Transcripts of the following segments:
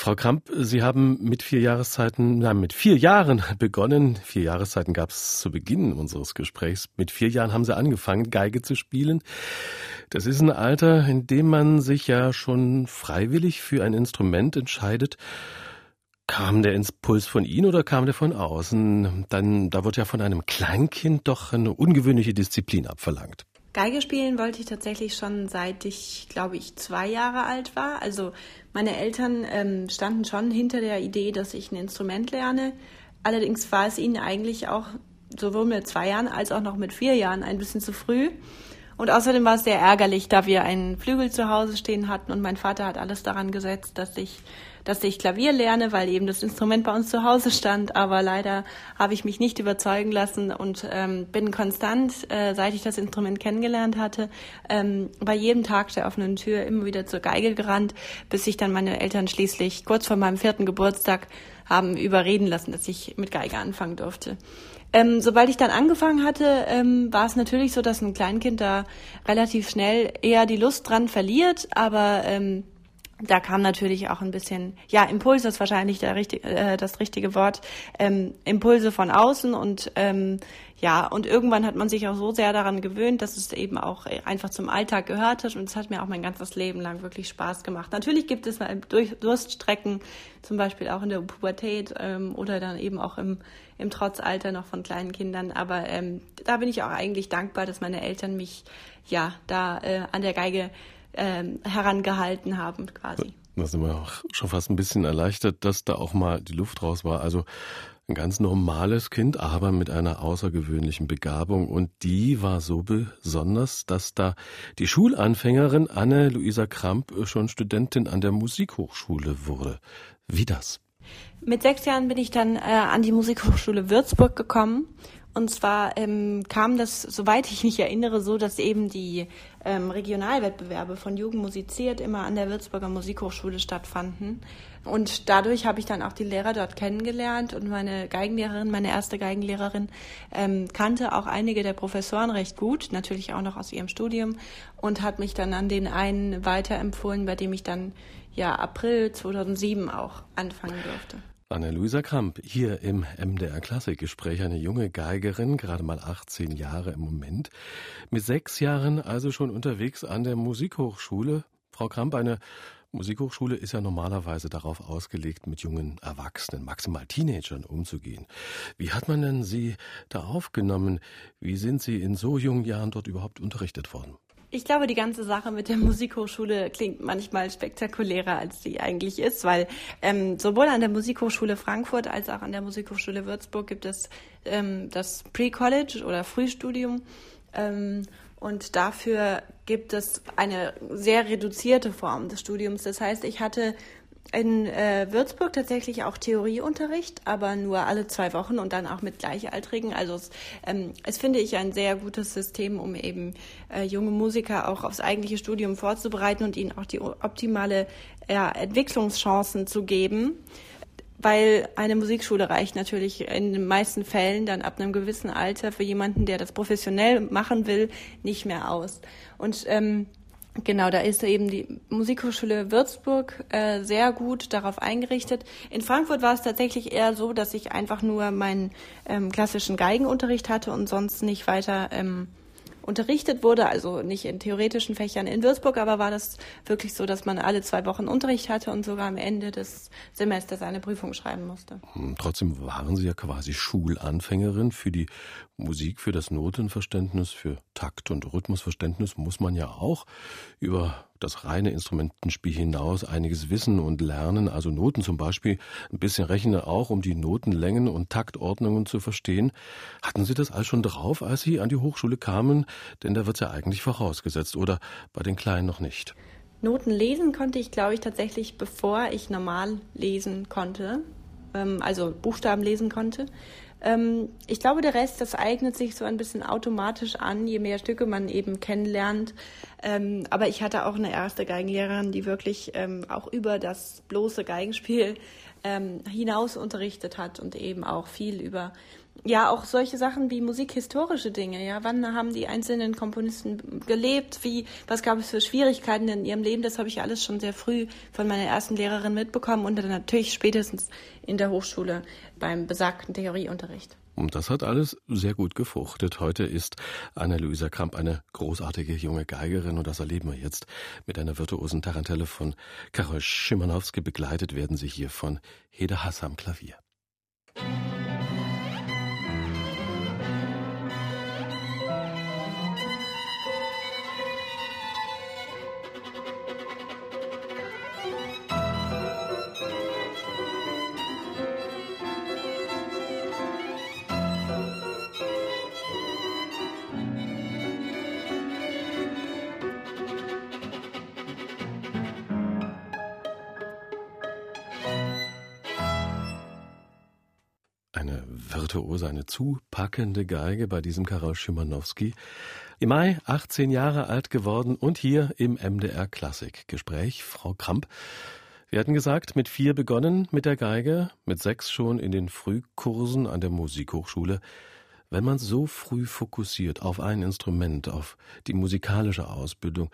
Frau Kramp, Sie haben mit vier Jahreszeiten, nein, mit vier Jahren begonnen. Vier Jahreszeiten gab es zu Beginn unseres Gesprächs. Mit vier Jahren haben Sie angefangen, Geige zu spielen. Das ist ein Alter, in dem man sich ja schon freiwillig für ein Instrument entscheidet. Kam der Impuls von Ihnen oder kam der von außen? Dann, da wird ja von einem Kleinkind doch eine ungewöhnliche Disziplin abverlangt. Geige spielen wollte ich tatsächlich schon seit ich, glaube ich, zwei Jahre alt war. Also meine Eltern ähm, standen schon hinter der Idee, dass ich ein Instrument lerne. Allerdings war es ihnen eigentlich auch sowohl mit zwei Jahren als auch noch mit vier Jahren ein bisschen zu früh. Und außerdem war es sehr ärgerlich, da wir einen Flügel zu Hause stehen hatten und mein Vater hat alles daran gesetzt, dass ich dass ich Klavier lerne, weil eben das Instrument bei uns zu Hause stand. Aber leider habe ich mich nicht überzeugen lassen und ähm, bin konstant, äh, seit ich das Instrument kennengelernt hatte, ähm, bei jedem Tag der offenen Tür immer wieder zur Geige gerannt, bis sich dann meine Eltern schließlich kurz vor meinem vierten Geburtstag haben überreden lassen, dass ich mit Geige anfangen durfte. Ähm, sobald ich dann angefangen hatte, ähm, war es natürlich so, dass ein Kleinkind da relativ schnell eher die Lust dran verliert, aber ähm, da kam natürlich auch ein bisschen, ja, Impulse ist wahrscheinlich der richtig, äh, das richtige Wort, ähm, Impulse von außen und ähm, ja, und irgendwann hat man sich auch so sehr daran gewöhnt, dass es eben auch einfach zum Alltag gehört hat und es hat mir auch mein ganzes Leben lang wirklich Spaß gemacht. Natürlich gibt es durch Durststrecken, zum Beispiel auch in der Pubertät ähm, oder dann eben auch im, im Trotzalter noch von kleinen Kindern, aber ähm, da bin ich auch eigentlich dankbar, dass meine Eltern mich ja da äh, an der Geige ähm, herangehalten haben quasi. Da sind wir auch schon fast ein bisschen erleichtert, dass da auch mal die Luft raus war. Also ein ganz normales Kind, aber mit einer außergewöhnlichen Begabung. Und die war so besonders, dass da die Schulanfängerin Anne-Luisa Kramp schon Studentin an der Musikhochschule wurde. Wie das? Mit sechs Jahren bin ich dann äh, an die Musikhochschule Würzburg gekommen und zwar ähm, kam das, soweit ich mich erinnere, so, dass eben die ähm, Regionalwettbewerbe von Jugend musiziert immer an der Würzburger Musikhochschule stattfanden. Und dadurch habe ich dann auch die Lehrer dort kennengelernt und meine Geigenlehrerin, meine erste Geigenlehrerin, ähm, kannte auch einige der Professoren recht gut, natürlich auch noch aus ihrem Studium und hat mich dann an den einen weiterempfohlen, bei dem ich dann ja April 2007 auch anfangen durfte. Anne-Luisa Kramp, hier im MDR Klassikgespräch, eine junge Geigerin, gerade mal 18 Jahre im Moment, mit sechs Jahren also schon unterwegs an der Musikhochschule. Frau Kramp, eine Musikhochschule ist ja normalerweise darauf ausgelegt, mit jungen Erwachsenen, maximal Teenagern umzugehen. Wie hat man denn Sie da aufgenommen? Wie sind Sie in so jungen Jahren dort überhaupt unterrichtet worden? Ich glaube, die ganze Sache mit der Musikhochschule klingt manchmal spektakulärer, als sie eigentlich ist, weil ähm, sowohl an der Musikhochschule Frankfurt als auch an der Musikhochschule Würzburg gibt es ähm, das Pre-College oder Frühstudium. Ähm, und dafür gibt es eine sehr reduzierte Form des Studiums. Das heißt, ich hatte in äh, Würzburg tatsächlich auch Theorieunterricht, aber nur alle zwei Wochen und dann auch mit Gleichaltrigen. Also es, ähm, es finde ich ein sehr gutes System, um eben äh, junge Musiker auch aufs eigentliche Studium vorzubereiten und ihnen auch die optimale ja, Entwicklungschancen zu geben. Weil eine Musikschule reicht natürlich in den meisten Fällen dann ab einem gewissen Alter für jemanden, der das professionell machen will, nicht mehr aus. Und ähm, Genau, da ist eben die Musikhochschule Würzburg äh, sehr gut darauf eingerichtet. In Frankfurt war es tatsächlich eher so, dass ich einfach nur meinen ähm, klassischen Geigenunterricht hatte und sonst nicht weiter ähm, unterrichtet wurde, also nicht in theoretischen Fächern in Würzburg, aber war das wirklich so, dass man alle zwei Wochen Unterricht hatte und sogar am Ende des Semesters eine Prüfung schreiben musste. Hm, trotzdem waren Sie ja quasi Schulanfängerin für die Musik, für das Notenverständnis, für Takt- und Rhythmusverständnis muss man ja auch über das reine Instrumentenspiel hinaus einiges wissen und lernen, also Noten zum Beispiel, ein bisschen rechnen auch, um die Notenlängen und Taktordnungen zu verstehen. Hatten Sie das all schon drauf, als Sie an die Hochschule kamen? Denn da wird es ja eigentlich vorausgesetzt oder bei den Kleinen noch nicht. Noten lesen konnte ich, glaube ich, tatsächlich, bevor ich normal lesen konnte, ähm, also Buchstaben lesen konnte. Ähm, ich glaube, der Rest, das eignet sich so ein bisschen automatisch an, je mehr Stücke man eben kennenlernt. Ähm, aber ich hatte auch eine erste Geigenlehrerin, die wirklich ähm, auch über das bloße Geigenspiel hinaus unterrichtet hat und eben auch viel über ja auch solche Sachen wie musikhistorische Dinge. Ja, wann haben die einzelnen Komponisten gelebt? Wie, was gab es für Schwierigkeiten in ihrem Leben? Das habe ich alles schon sehr früh von meiner ersten Lehrerin mitbekommen und dann natürlich spätestens in der Hochschule beim besagten Theorieunterricht. Und das hat alles sehr gut gefruchtet. Heute ist Anna-Luisa Kramp eine großartige junge Geigerin und das erleben wir jetzt mit einer virtuosen Tarantelle von Karol Schimanowski. Begleitet werden sie hier von Hede Hass am Klavier. Eine virtuose, eine zupackende Geige bei diesem Karol Schimanowski. Im Mai 18 Jahre alt geworden und hier im MDR Klassik. Gespräch, Frau Kramp. Wir hatten gesagt, mit vier begonnen mit der Geige, mit sechs schon in den Frühkursen an der Musikhochschule. Wenn man so früh fokussiert auf ein Instrument, auf die musikalische Ausbildung,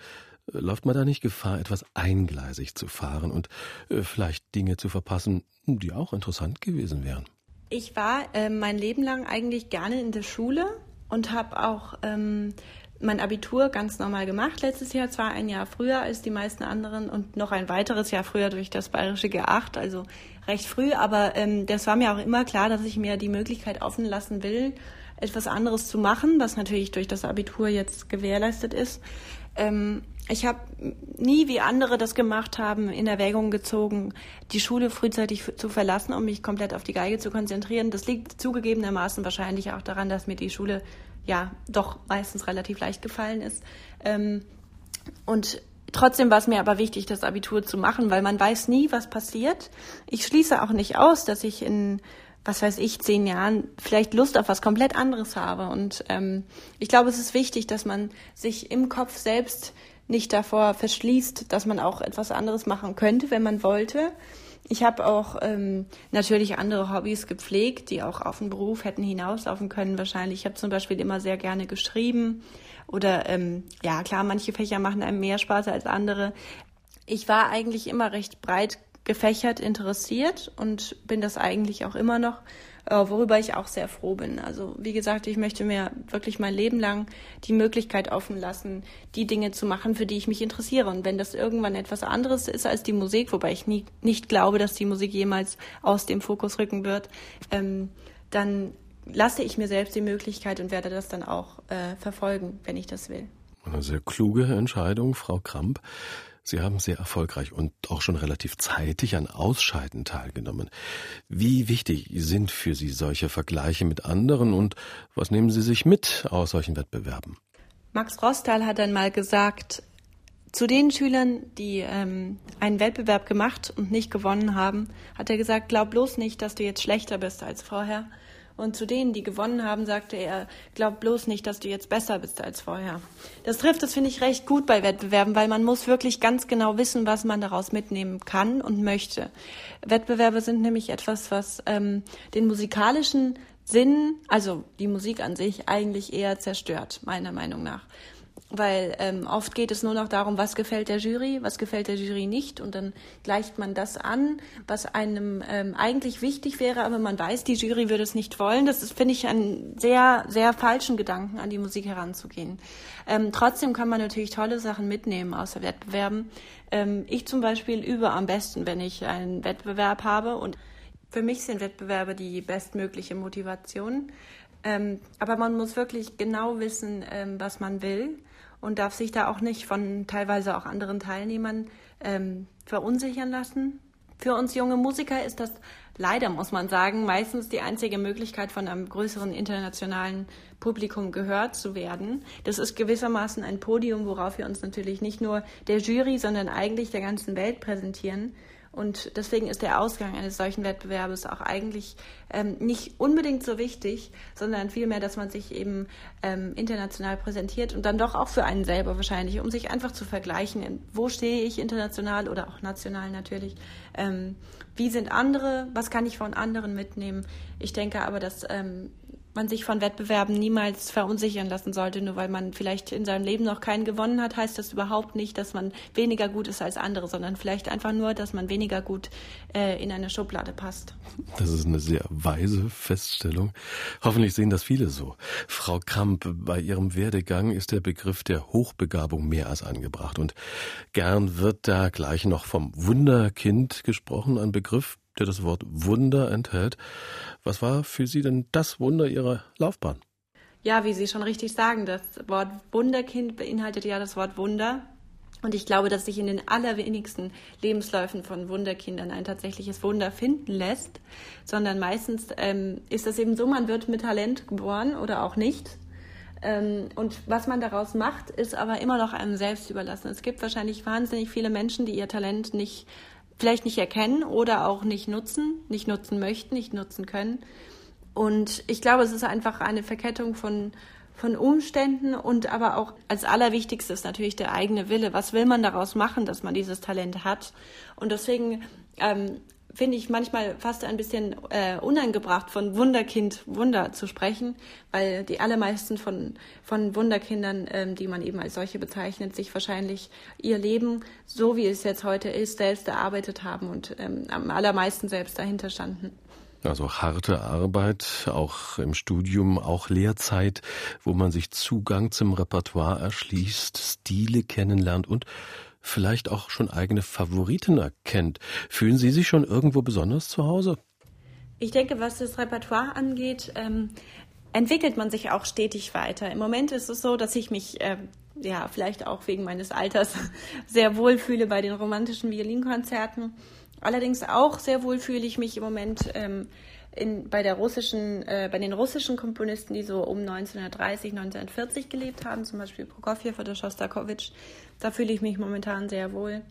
läuft man da nicht Gefahr, etwas eingleisig zu fahren und äh, vielleicht Dinge zu verpassen, die auch interessant gewesen wären? Ich war äh, mein Leben lang eigentlich gerne in der Schule und habe auch ähm, mein Abitur ganz normal gemacht. Letztes Jahr zwar ein Jahr früher als die meisten anderen und noch ein weiteres Jahr früher durch das bayerische G8, also recht früh. Aber ähm, das war mir auch immer klar, dass ich mir die Möglichkeit offen lassen will, etwas anderes zu machen, was natürlich durch das Abitur jetzt gewährleistet ist. Ähm, ich habe nie, wie andere das gemacht haben, in Erwägung gezogen, die Schule frühzeitig zu verlassen, um mich komplett auf die Geige zu konzentrieren. Das liegt zugegebenermaßen wahrscheinlich auch daran, dass mir die Schule ja doch meistens relativ leicht gefallen ist. Ähm, und trotzdem war es mir aber wichtig, das Abitur zu machen, weil man weiß nie, was passiert. Ich schließe auch nicht aus, dass ich in was weiß ich, zehn Jahren vielleicht Lust auf was komplett anderes habe. Und ähm, ich glaube, es ist wichtig, dass man sich im Kopf selbst nicht davor verschließt, dass man auch etwas anderes machen könnte, wenn man wollte. Ich habe auch ähm, natürlich andere Hobbys gepflegt, die auch auf den Beruf hätten hinauslaufen können wahrscheinlich. Ich habe zum Beispiel immer sehr gerne geschrieben oder ähm, ja klar, manche Fächer machen einem mehr Spaß als andere. Ich war eigentlich immer recht breit gefächert interessiert und bin das eigentlich auch immer noch. Äh, worüber ich auch sehr froh bin. Also wie gesagt, ich möchte mir wirklich mein Leben lang die Möglichkeit offen lassen, die Dinge zu machen, für die ich mich interessiere. Und wenn das irgendwann etwas anderes ist als die Musik, wobei ich nie, nicht glaube, dass die Musik jemals aus dem Fokus rücken wird, ähm, dann lasse ich mir selbst die Möglichkeit und werde das dann auch äh, verfolgen, wenn ich das will. Eine sehr kluge Entscheidung, Frau Kramp. Sie haben sehr erfolgreich und auch schon relativ zeitig an Ausscheiden teilgenommen. Wie wichtig sind für Sie solche Vergleiche mit anderen und was nehmen Sie sich mit aus solchen Wettbewerben? Max Rostal hat einmal gesagt, zu den Schülern, die ähm, einen Wettbewerb gemacht und nicht gewonnen haben, hat er gesagt, glaub bloß nicht, dass du jetzt schlechter bist als vorher, und zu denen, die gewonnen haben, sagte er, glaub bloß nicht, dass du jetzt besser bist als vorher. Das trifft das, finde ich, recht gut bei Wettbewerben, weil man muss wirklich ganz genau wissen, was man daraus mitnehmen kann und möchte. Wettbewerbe sind nämlich etwas, was ähm, den musikalischen Sinn, also die Musik an sich, eigentlich eher zerstört, meiner Meinung nach weil ähm, oft geht es nur noch darum, was gefällt der Jury, was gefällt der Jury nicht und dann gleicht man das an, was einem ähm, eigentlich wichtig wäre, aber man weiß, die Jury würde es nicht wollen. Das ist, finde ich, einen sehr, sehr falschen Gedanken, an die Musik heranzugehen. Ähm, trotzdem kann man natürlich tolle Sachen mitnehmen aus Wettbewerben. Ähm, ich zum Beispiel übe am besten, wenn ich einen Wettbewerb habe und für mich sind Wettbewerbe die bestmögliche Motivation. Ähm, aber man muss wirklich genau wissen, ähm, was man will und darf sich da auch nicht von teilweise auch anderen Teilnehmern ähm, verunsichern lassen. Für uns junge Musiker ist das leider, muss man sagen, meistens die einzige Möglichkeit, von einem größeren internationalen Publikum gehört zu werden. Das ist gewissermaßen ein Podium, worauf wir uns natürlich nicht nur der Jury, sondern eigentlich der ganzen Welt präsentieren. Und deswegen ist der Ausgang eines solchen Wettbewerbes auch eigentlich ähm, nicht unbedingt so wichtig, sondern vielmehr, dass man sich eben ähm, international präsentiert und dann doch auch für einen selber wahrscheinlich, um sich einfach zu vergleichen, wo stehe ich international oder auch national natürlich, ähm, wie sind andere, was kann ich von anderen mitnehmen. Ich denke aber, dass ähm, man sich von Wettbewerben niemals verunsichern lassen sollte. Nur weil man vielleicht in seinem Leben noch keinen gewonnen hat, heißt das überhaupt nicht, dass man weniger gut ist als andere, sondern vielleicht einfach nur, dass man weniger gut äh, in eine Schublade passt. Das ist eine sehr weise Feststellung. Hoffentlich sehen das viele so. Frau Kramp, bei Ihrem Werdegang ist der Begriff der Hochbegabung mehr als angebracht. Und gern wird da gleich noch vom Wunderkind gesprochen, ein Begriff, der das Wort Wunder enthält. Was war für Sie denn das Wunder Ihrer Laufbahn? Ja, wie Sie schon richtig sagen, das Wort Wunderkind beinhaltet ja das Wort Wunder. Und ich glaube, dass sich in den allerwenigsten Lebensläufen von Wunderkindern ein tatsächliches Wunder finden lässt, sondern meistens ähm, ist es eben so, man wird mit Talent geboren oder auch nicht. Ähm, und was man daraus macht, ist aber immer noch einem selbst überlassen. Es gibt wahrscheinlich wahnsinnig viele Menschen, die ihr Talent nicht vielleicht nicht erkennen oder auch nicht nutzen, nicht nutzen möchten, nicht nutzen können. Und ich glaube, es ist einfach eine Verkettung von, von Umständen und aber auch als allerwichtigstes natürlich der eigene Wille. Was will man daraus machen, dass man dieses Talent hat? Und deswegen ähm, finde ich manchmal fast ein bisschen äh, unangebracht, von Wunderkind Wunder zu sprechen, weil die allermeisten von, von Wunderkindern, ähm, die man eben als solche bezeichnet, sich wahrscheinlich ihr Leben, so wie es jetzt heute ist, selbst erarbeitet haben und ähm, am allermeisten selbst dahinter standen. Also harte Arbeit, auch im Studium, auch Lehrzeit, wo man sich Zugang zum Repertoire erschließt, Stile kennenlernt und vielleicht auch schon eigene Favoriten erkennt. Fühlen Sie sich schon irgendwo besonders zu Hause? Ich denke, was das Repertoire angeht, ähm, entwickelt man sich auch stetig weiter. Im Moment ist es so, dass ich mich äh, ja vielleicht auch wegen meines Alters sehr wohl fühle bei den romantischen Violinkonzerten. Allerdings auch sehr wohl fühle ich mich im Moment ähm, in, bei der russischen, äh, bei den russischen Komponisten, die so um 1930, 1940 gelebt haben, zum Beispiel Prokofjew oder Schostakowitsch, da fühle ich mich momentan sehr wohl.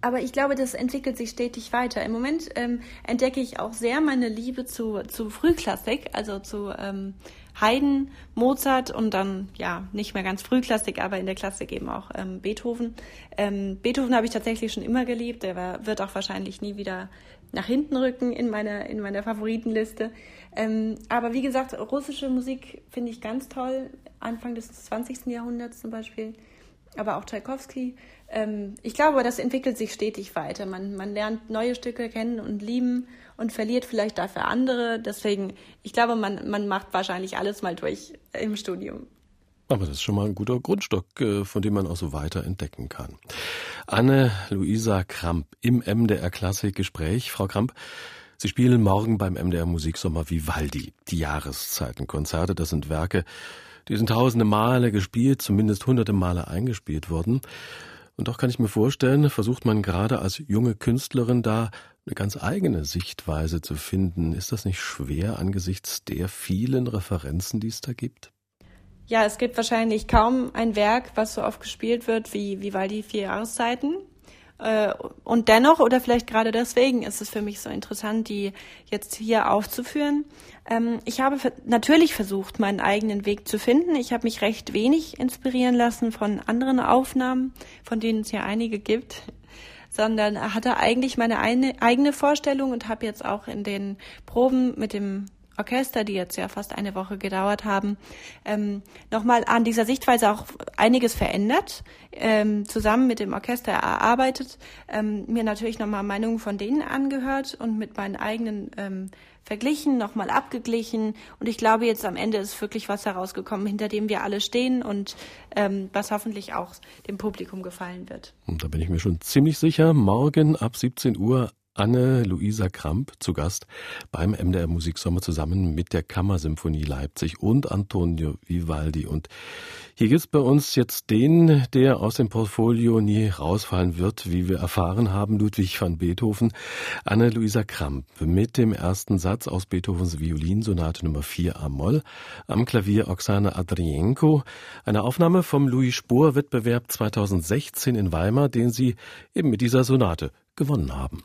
Aber ich glaube, das entwickelt sich stetig weiter. Im Moment ähm, entdecke ich auch sehr meine Liebe zu, zu Frühklassik, also zu ähm, Haydn, Mozart und dann, ja, nicht mehr ganz Frühklassik, aber in der Klassik eben auch ähm, Beethoven. Ähm, Beethoven habe ich tatsächlich schon immer geliebt. Der war, wird auch wahrscheinlich nie wieder nach hinten rücken in meiner, in meiner Favoritenliste. Ähm, aber wie gesagt, russische Musik finde ich ganz toll. Anfang des 20. Jahrhunderts zum Beispiel. Aber auch Tchaikovsky. Ähm, ich glaube, das entwickelt sich stetig weiter. Man, man lernt neue Stücke kennen und lieben und verliert vielleicht dafür andere. Deswegen, ich glaube, man, man macht wahrscheinlich alles mal durch im Studium. Aber das ist schon mal ein guter Grundstock, äh, von dem man auch so weiter entdecken kann. Anne-Luisa Kramp im MDR Klassik Gespräch. Frau Kramp, Sie spielen morgen beim MDR Musiksommer Vivaldi. Die Jahreszeitenkonzerte, das sind Werke, die sind tausende Male gespielt, zumindest hunderte Male eingespielt worden. Und doch kann ich mir vorstellen, versucht man gerade als junge Künstlerin da eine ganz eigene Sichtweise zu finden. Ist das nicht schwer angesichts der vielen Referenzen, die es da gibt? Ja, es gibt wahrscheinlich kaum ein Werk, was so oft gespielt wird wie Vivaldi Vier Jahreszeiten. Äh, und dennoch, oder vielleicht gerade deswegen, ist es für mich so interessant, die jetzt hier aufzuführen. Ähm, ich habe natürlich versucht, meinen eigenen Weg zu finden. Ich habe mich recht wenig inspirieren lassen von anderen Aufnahmen, von denen es ja einige gibt sondern hatte eigentlich meine eigene Vorstellung und habe jetzt auch in den Proben mit dem Orchester, die jetzt ja fast eine Woche gedauert haben, ähm, nochmal an dieser Sichtweise auch einiges verändert, ähm, zusammen mit dem Orchester erarbeitet, ähm, mir natürlich nochmal Meinungen von denen angehört und mit meinen eigenen ähm, verglichen, nochmal abgeglichen. Und ich glaube, jetzt am Ende ist wirklich was herausgekommen, hinter dem wir alle stehen und ähm, was hoffentlich auch dem Publikum gefallen wird. Und da bin ich mir schon ziemlich sicher, morgen ab 17 Uhr Anne-Luisa Kramp zu Gast beim MDR Musiksommer zusammen mit der Kammersymphonie Leipzig und Antonio Vivaldi. Und hier gibt's bei uns jetzt den, der aus dem Portfolio nie rausfallen wird, wie wir erfahren haben, Ludwig van Beethoven, Anne-Luisa Kramp mit dem ersten Satz aus Beethovens Violinsonate Nummer 4 A-Moll, am Klavier Oksana Adrienko, eine Aufnahme vom Louis Spohr Wettbewerb 2016 in Weimar, den sie eben mit dieser Sonate gewonnen haben.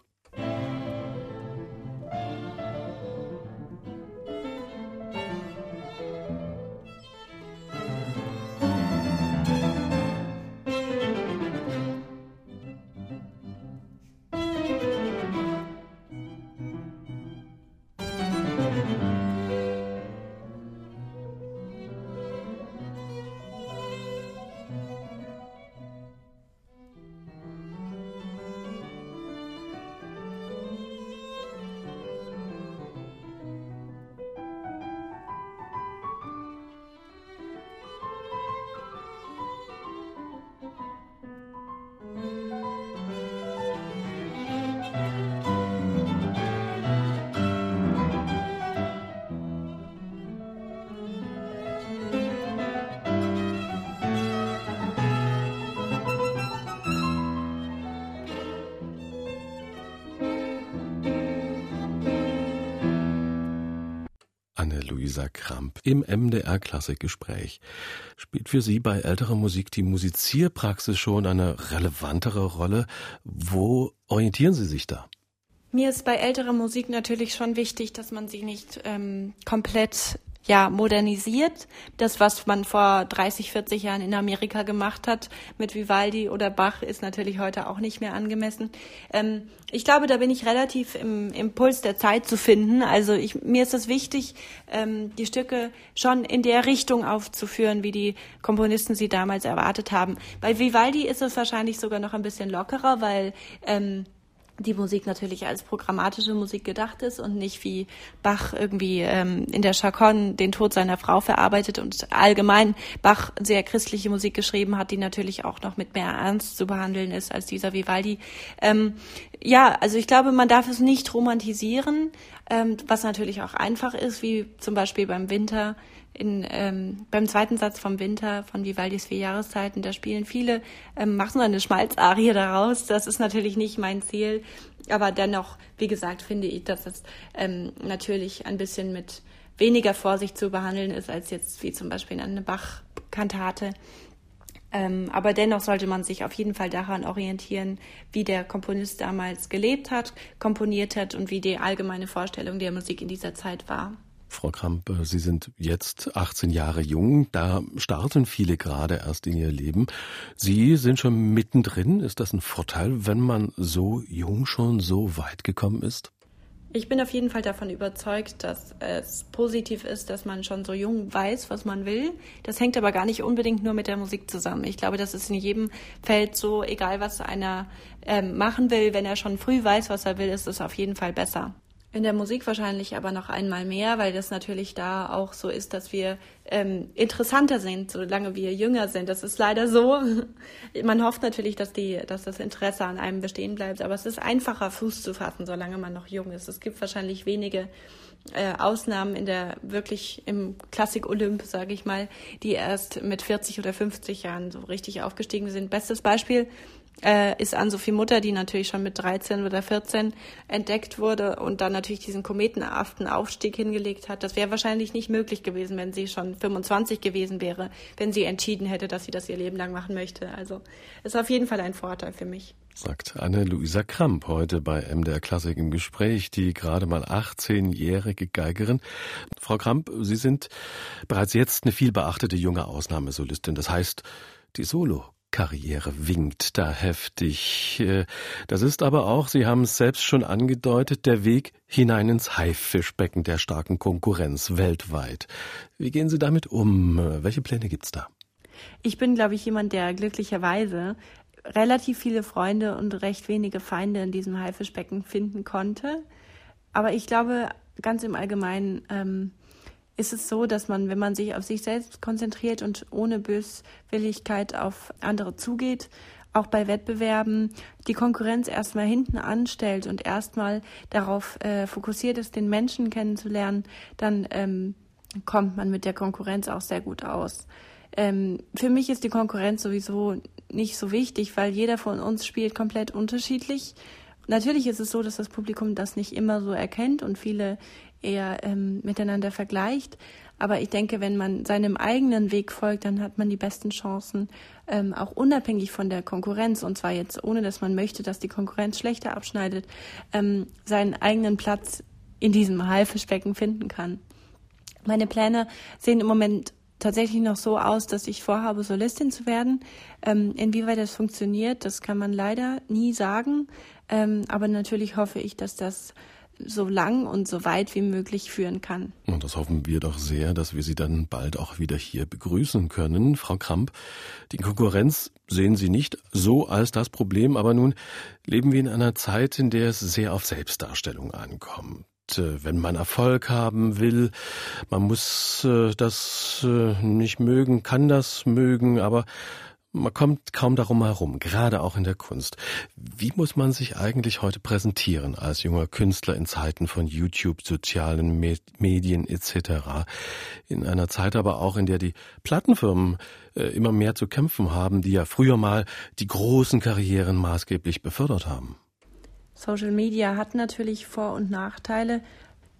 Anne-Luisa Kramp im MDR Klassikgespräch. Spielt für Sie bei älterer Musik die Musizierpraxis schon eine relevantere Rolle? Wo orientieren Sie sich da? Mir ist bei älterer Musik natürlich schon wichtig, dass man sie nicht ähm, komplett ja, modernisiert. Das, was man vor 30, 40 Jahren in Amerika gemacht hat mit Vivaldi oder Bach, ist natürlich heute auch nicht mehr angemessen. Ähm, ich glaube, da bin ich relativ im Impuls der Zeit zu finden. Also ich, mir ist es wichtig, ähm, die Stücke schon in der Richtung aufzuführen, wie die Komponisten sie damals erwartet haben. Bei Vivaldi ist es wahrscheinlich sogar noch ein bisschen lockerer, weil ähm, die Musik natürlich als programmatische Musik gedacht ist und nicht wie Bach irgendwie ähm, in der Chaconne den Tod seiner Frau verarbeitet und allgemein Bach sehr christliche Musik geschrieben hat, die natürlich auch noch mit mehr Ernst zu behandeln ist als dieser Vivaldi. Ähm, ja, also ich glaube, man darf es nicht romantisieren, ähm, was natürlich auch einfach ist, wie zum Beispiel beim Winter in, ähm, beim zweiten Satz vom Winter von Vivaldis vier Jahreszeiten, da spielen viele, ähm, machen so eine Schmalzarie daraus. Das ist natürlich nicht mein Ziel. Aber dennoch, wie gesagt, finde ich, dass es ähm, natürlich ein bisschen mit weniger Vorsicht zu behandeln ist, als jetzt wie zum Beispiel in einer Bach-Kantate. Ähm, aber dennoch sollte man sich auf jeden Fall daran orientieren, wie der Komponist damals gelebt hat, komponiert hat und wie die allgemeine Vorstellung der Musik in dieser Zeit war. Frau Kramp, Sie sind jetzt 18 Jahre jung. Da starten viele gerade erst in ihr Leben. Sie sind schon mittendrin. Ist das ein Vorteil, wenn man so jung schon so weit gekommen ist? Ich bin auf jeden Fall davon überzeugt, dass es positiv ist, dass man schon so jung weiß, was man will. Das hängt aber gar nicht unbedingt nur mit der Musik zusammen. Ich glaube, das ist in jedem Feld so, egal was einer ähm, machen will, wenn er schon früh weiß, was er will, ist es auf jeden Fall besser. In der Musik wahrscheinlich aber noch einmal mehr, weil das natürlich da auch so ist, dass wir ähm, interessanter sind, solange wir jünger sind. Das ist leider so. Man hofft natürlich, dass, die, dass das Interesse an einem bestehen bleibt, aber es ist einfacher, Fuß zu fassen, solange man noch jung ist. Es gibt wahrscheinlich wenige äh, Ausnahmen in der wirklich im Klassik-Olymp, sage ich mal, die erst mit 40 oder 50 Jahren so richtig aufgestiegen sind. Bestes Beispiel äh, ist Ann-Sophie Mutter, die natürlich schon mit 13 oder 14 entdeckt wurde und dann natürlich diesen kometenhaften Aufstieg hingelegt hat. Das wäre wahrscheinlich nicht möglich gewesen, wenn sie schon 25 gewesen wäre, wenn sie entschieden hätte, dass sie das ihr Leben lang machen möchte. Also ist auf jeden Fall ein Vorteil für mich. Sagt Anne-Luisa Kramp heute bei MDR Klassik im Gespräch, die gerade mal 18-jährige Geigerin. Frau Kramp, Sie sind bereits jetzt eine viel beachtete junge Ausnahmesolistin. Das heißt, die Solo Karriere winkt da heftig. Äh, das ist aber auch, Sie haben es selbst schon angedeutet, der Weg hinein ins Haifischbecken der starken Konkurrenz weltweit. Wie gehen Sie damit um? Welche Pläne gibt's da? Ich bin, glaube ich, jemand, der glücklicherweise relativ viele Freunde und recht wenige Feinde in diesem Haifischbecken finden konnte. Aber ich glaube, ganz im Allgemeinen ähm, ist es so, dass man, wenn man sich auf sich selbst konzentriert und ohne Böswilligkeit auf andere zugeht, auch bei Wettbewerben die Konkurrenz erstmal hinten anstellt und erstmal darauf äh, fokussiert ist, den Menschen kennenzulernen, dann ähm, kommt man mit der Konkurrenz auch sehr gut aus. Ähm, für mich ist die Konkurrenz sowieso nicht so wichtig, weil jeder von uns spielt komplett unterschiedlich. Natürlich ist es so, dass das Publikum das nicht immer so erkennt und viele eher ähm, miteinander vergleicht. Aber ich denke, wenn man seinem eigenen Weg folgt, dann hat man die besten Chancen, ähm, auch unabhängig von der Konkurrenz, und zwar jetzt ohne, dass man möchte, dass die Konkurrenz schlechter abschneidet, ähm, seinen eigenen Platz in diesem Haifischbecken finden kann. Meine Pläne sehen im Moment tatsächlich noch so aus, dass ich vorhabe, Solistin zu werden. Ähm, inwieweit das funktioniert, das kann man leider nie sagen. Ähm, aber natürlich hoffe ich, dass das so lang und so weit wie möglich führen kann. Und das hoffen wir doch sehr, dass wir Sie dann bald auch wieder hier begrüßen können. Frau Kramp, die Konkurrenz sehen Sie nicht so als das Problem, aber nun leben wir in einer Zeit, in der es sehr auf Selbstdarstellung ankommt äh, wenn man Erfolg haben will, man muss äh, das äh, nicht mögen, kann das mögen, aber man kommt kaum darum herum, gerade auch in der Kunst. Wie muss man sich eigentlich heute präsentieren als junger Künstler in Zeiten von YouTube, sozialen Medien etc. In einer Zeit aber auch, in der die Plattenfirmen äh, immer mehr zu kämpfen haben, die ja früher mal die großen Karrieren maßgeblich befördert haben. Social Media hat natürlich Vor- und Nachteile.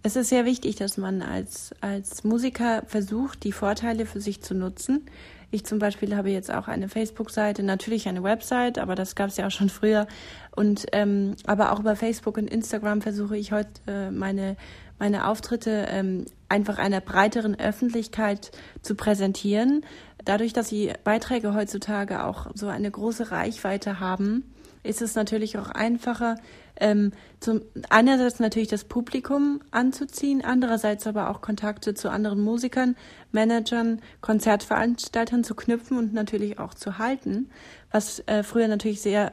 Es ist sehr wichtig, dass man als, als Musiker versucht, die Vorteile für sich zu nutzen. Ich zum Beispiel habe jetzt auch eine Facebook-Seite, natürlich eine Website, aber das gab es ja auch schon früher. Und ähm, aber auch über Facebook und Instagram versuche ich heute äh, meine meine Auftritte ähm, einfach einer breiteren Öffentlichkeit zu präsentieren. Dadurch, dass die Beiträge heutzutage auch so eine große Reichweite haben, ist es natürlich auch einfacher, ähm, zum einerseits natürlich das Publikum anzuziehen, andererseits aber auch Kontakte zu anderen Musikern, Managern, Konzertveranstaltern zu knüpfen und natürlich auch zu halten, was äh, früher natürlich sehr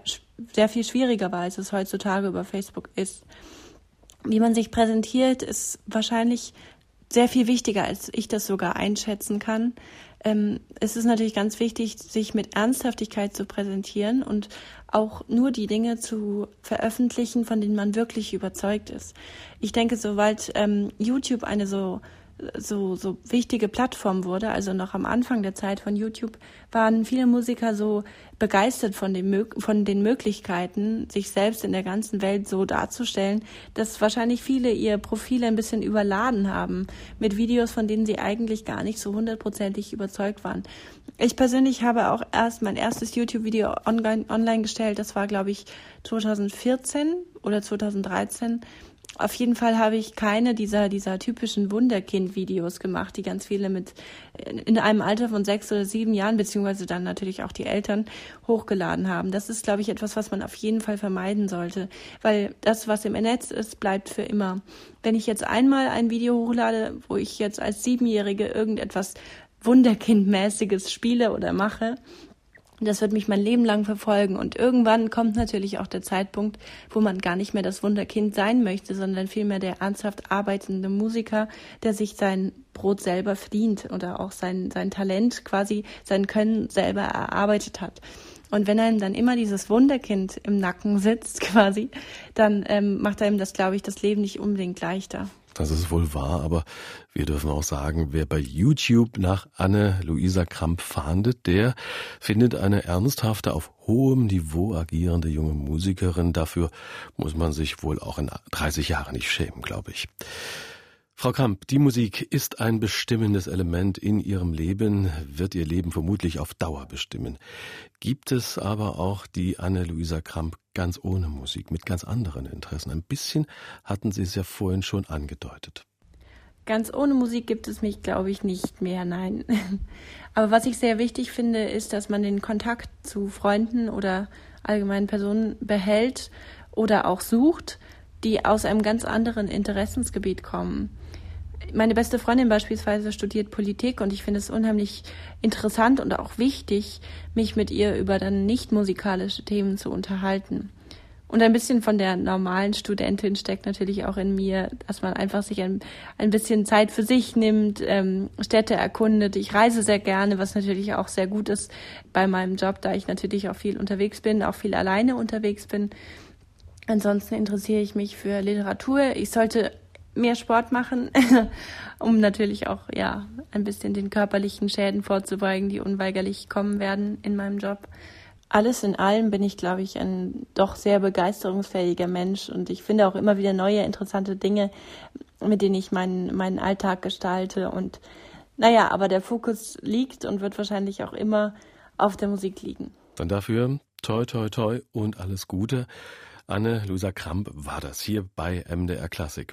sehr viel schwieriger war, als es heutzutage über Facebook ist. Wie man sich präsentiert, ist wahrscheinlich sehr viel wichtiger, als ich das sogar einschätzen kann. Ähm, es ist natürlich ganz wichtig, sich mit Ernsthaftigkeit zu präsentieren und auch nur die Dinge zu veröffentlichen, von denen man wirklich überzeugt ist. Ich denke, sobald ähm, YouTube eine so so, so wichtige Plattform wurde, also noch am Anfang der Zeit von YouTube, waren viele Musiker so begeistert von, dem, von den Möglichkeiten, sich selbst in der ganzen Welt so darzustellen, dass wahrscheinlich viele ihr Profile ein bisschen überladen haben mit Videos, von denen sie eigentlich gar nicht so hundertprozentig überzeugt waren. Ich persönlich habe auch erst mein erstes YouTube-Video online, online gestellt, das war glaube ich 2014 oder 2013 auf jeden Fall habe ich keine dieser, dieser typischen Wunderkind-Videos gemacht, die ganz viele mit in einem Alter von sechs oder sieben Jahren, beziehungsweise dann natürlich auch die Eltern hochgeladen haben. Das ist, glaube ich, etwas, was man auf jeden Fall vermeiden sollte, weil das, was im Netz ist, bleibt für immer. Wenn ich jetzt einmal ein Video hochlade, wo ich jetzt als Siebenjährige irgendetwas Wunderkindmäßiges spiele oder mache, das wird mich mein Leben lang verfolgen. Und irgendwann kommt natürlich auch der Zeitpunkt, wo man gar nicht mehr das Wunderkind sein möchte, sondern vielmehr der ernsthaft arbeitende Musiker, der sich sein Brot selber verdient oder auch sein, sein Talent quasi, sein Können selber erarbeitet hat. Und wenn einem dann immer dieses Wunderkind im Nacken sitzt, quasi, dann ähm, macht einem das, glaube ich, das Leben nicht unbedingt leichter. Das ist wohl wahr, aber wir dürfen auch sagen, wer bei YouTube nach Anne-Luisa Kramp fahndet, der findet eine ernsthafte, auf hohem Niveau agierende junge Musikerin. Dafür muss man sich wohl auch in 30 Jahren nicht schämen, glaube ich. Frau Kamp, die Musik ist ein bestimmendes Element in Ihrem Leben, wird Ihr Leben vermutlich auf Dauer bestimmen. Gibt es aber auch die Anne-Luisa Kramp ganz ohne Musik, mit ganz anderen Interessen? Ein bisschen hatten Sie es ja vorhin schon angedeutet. Ganz ohne Musik gibt es mich, glaube ich, nicht mehr, nein. Aber was ich sehr wichtig finde, ist, dass man den Kontakt zu Freunden oder allgemeinen Personen behält oder auch sucht, die aus einem ganz anderen Interessensgebiet kommen meine beste Freundin beispielsweise studiert Politik und ich finde es unheimlich interessant und auch wichtig, mich mit ihr über dann nicht musikalische Themen zu unterhalten. Und ein bisschen von der normalen Studentin steckt natürlich auch in mir, dass man einfach sich ein, ein bisschen Zeit für sich nimmt, ähm, Städte erkundet. Ich reise sehr gerne, was natürlich auch sehr gut ist bei meinem Job, da ich natürlich auch viel unterwegs bin, auch viel alleine unterwegs bin. Ansonsten interessiere ich mich für Literatur. Ich sollte mehr Sport machen, um natürlich auch ja ein bisschen den körperlichen Schäden vorzubeugen, die unweigerlich kommen werden in meinem Job. Alles in allem bin ich, glaube ich, ein doch sehr begeisterungsfähiger Mensch und ich finde auch immer wieder neue interessante Dinge, mit denen ich meinen meinen Alltag gestalte und naja, aber der Fokus liegt und wird wahrscheinlich auch immer auf der Musik liegen. Dann dafür toi toi toi und alles Gute. Anne Luisa Kramp war das hier bei MDR Klassik.